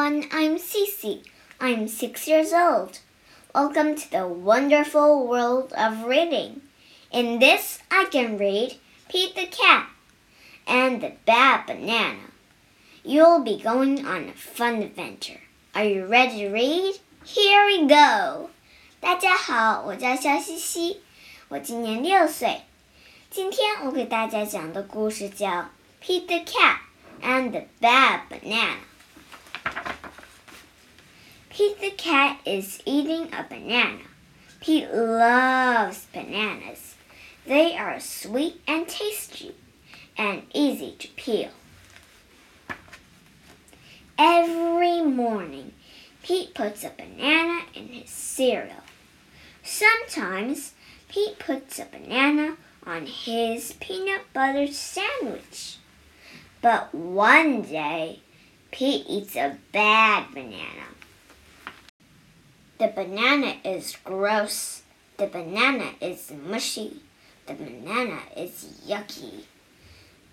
everyone, I'm Cece. I'm six years old. Welcome to the wonderful world of reading. In this, I can read Pete the Cat and the Bad Banana. You'll be going on a fun adventure. Are you ready to read? Here we go. 大家好，我叫肖西西，我今年六岁。今天我给大家讲的故事叫《Pete the Cat and the Bad Banana》。 Pete the cat is eating a banana. Pete loves bananas. They are sweet and tasty and easy to peel. Every morning, Pete puts a banana in his cereal. Sometimes, Pete puts a banana on his peanut butter sandwich. But one day, Pete eats a bad banana. The banana is gross. The banana is mushy. The banana is yucky.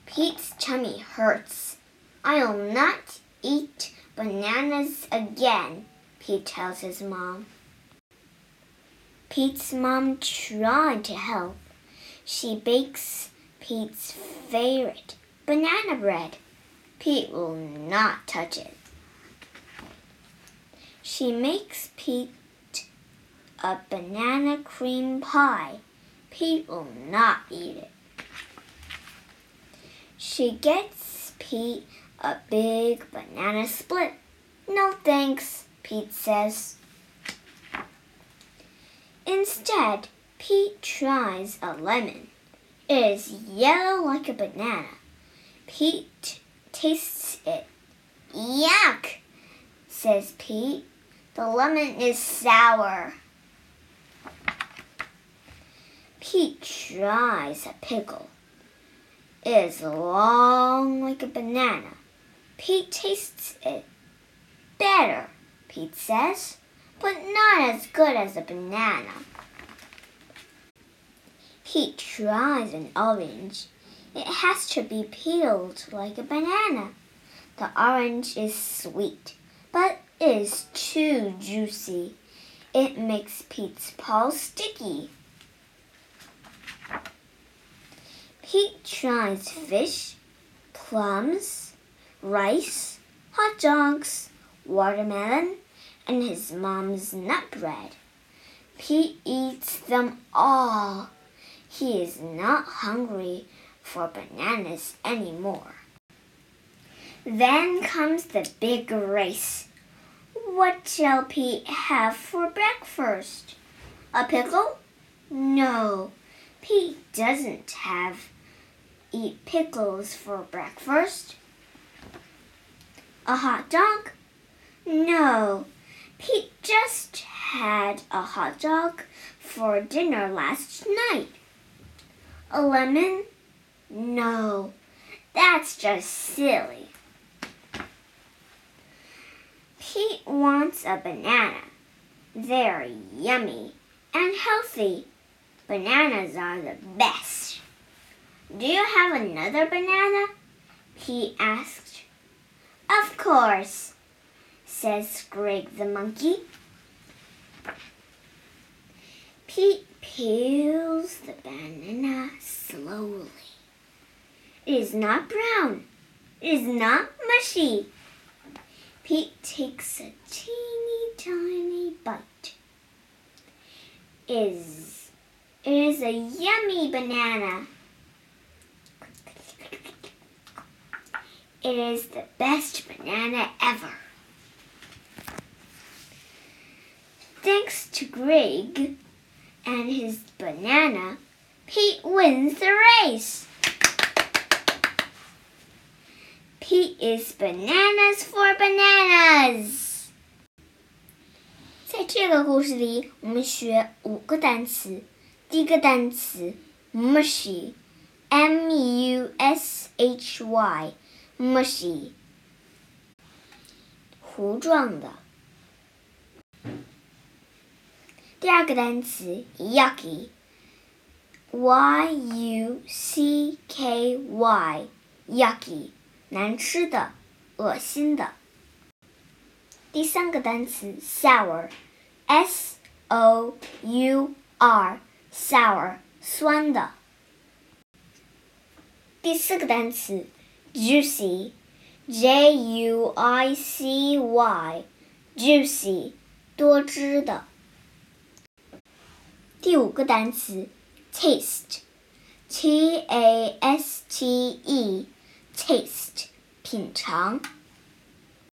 Pete's tummy hurts. I'll not eat bananas again, Pete tells his mom. Pete's mom tried to help. She bakes Pete's favorite banana bread. Pete will not touch it. She makes Pete a banana cream pie. Pete will not eat it. She gets Pete a big banana split. No thanks, Pete says. Instead, Pete tries a lemon. It is yellow like a banana. Pete tastes it. Yuck, says Pete. The lemon is sour. Pete tries a pickle. It is long like a banana. Pete tastes it. Better, Pete says, but not as good as a banana. Pete tries an orange. It has to be peeled like a banana. The orange is sweet, but is too juicy. It makes Pete's paws sticky. Pete tries fish, plums, rice, hot dogs, watermelon, and his mom's nut bread. Pete eats them all. He is not hungry for bananas anymore. Then comes the big race. What shall Pete have for breakfast? A pickle? No, Pete doesn't have eat pickles for breakfast? A hot dog? No, Pete just had a hot dog for dinner last night. A lemon? No, that's just silly. Pete wants a banana. They're yummy and healthy. Bananas are the best. Do you have another banana? He asked. Of course, says Greg the monkey. Pete peels the banana slowly. It is not brown. It is not mushy. Pete takes a teeny tiny bite. Is it is a yummy banana. It is the best banana ever. Thanks to Greg and his banana, Pete wins the race. Pete is bananas for bananas. 在这个故事里，我们学五个单词。第一个单词 mushy，m u s h y，mushy，糊状的。第二个单词 yucky，y u c k y，yucky， 难吃的，恶心的。第三个单词 sour，s o u r，sour，酸的。第四个单词 juicy，j u i c y，juicy，多汁的。第五个单词，taste，t a s t e e，taste，品尝。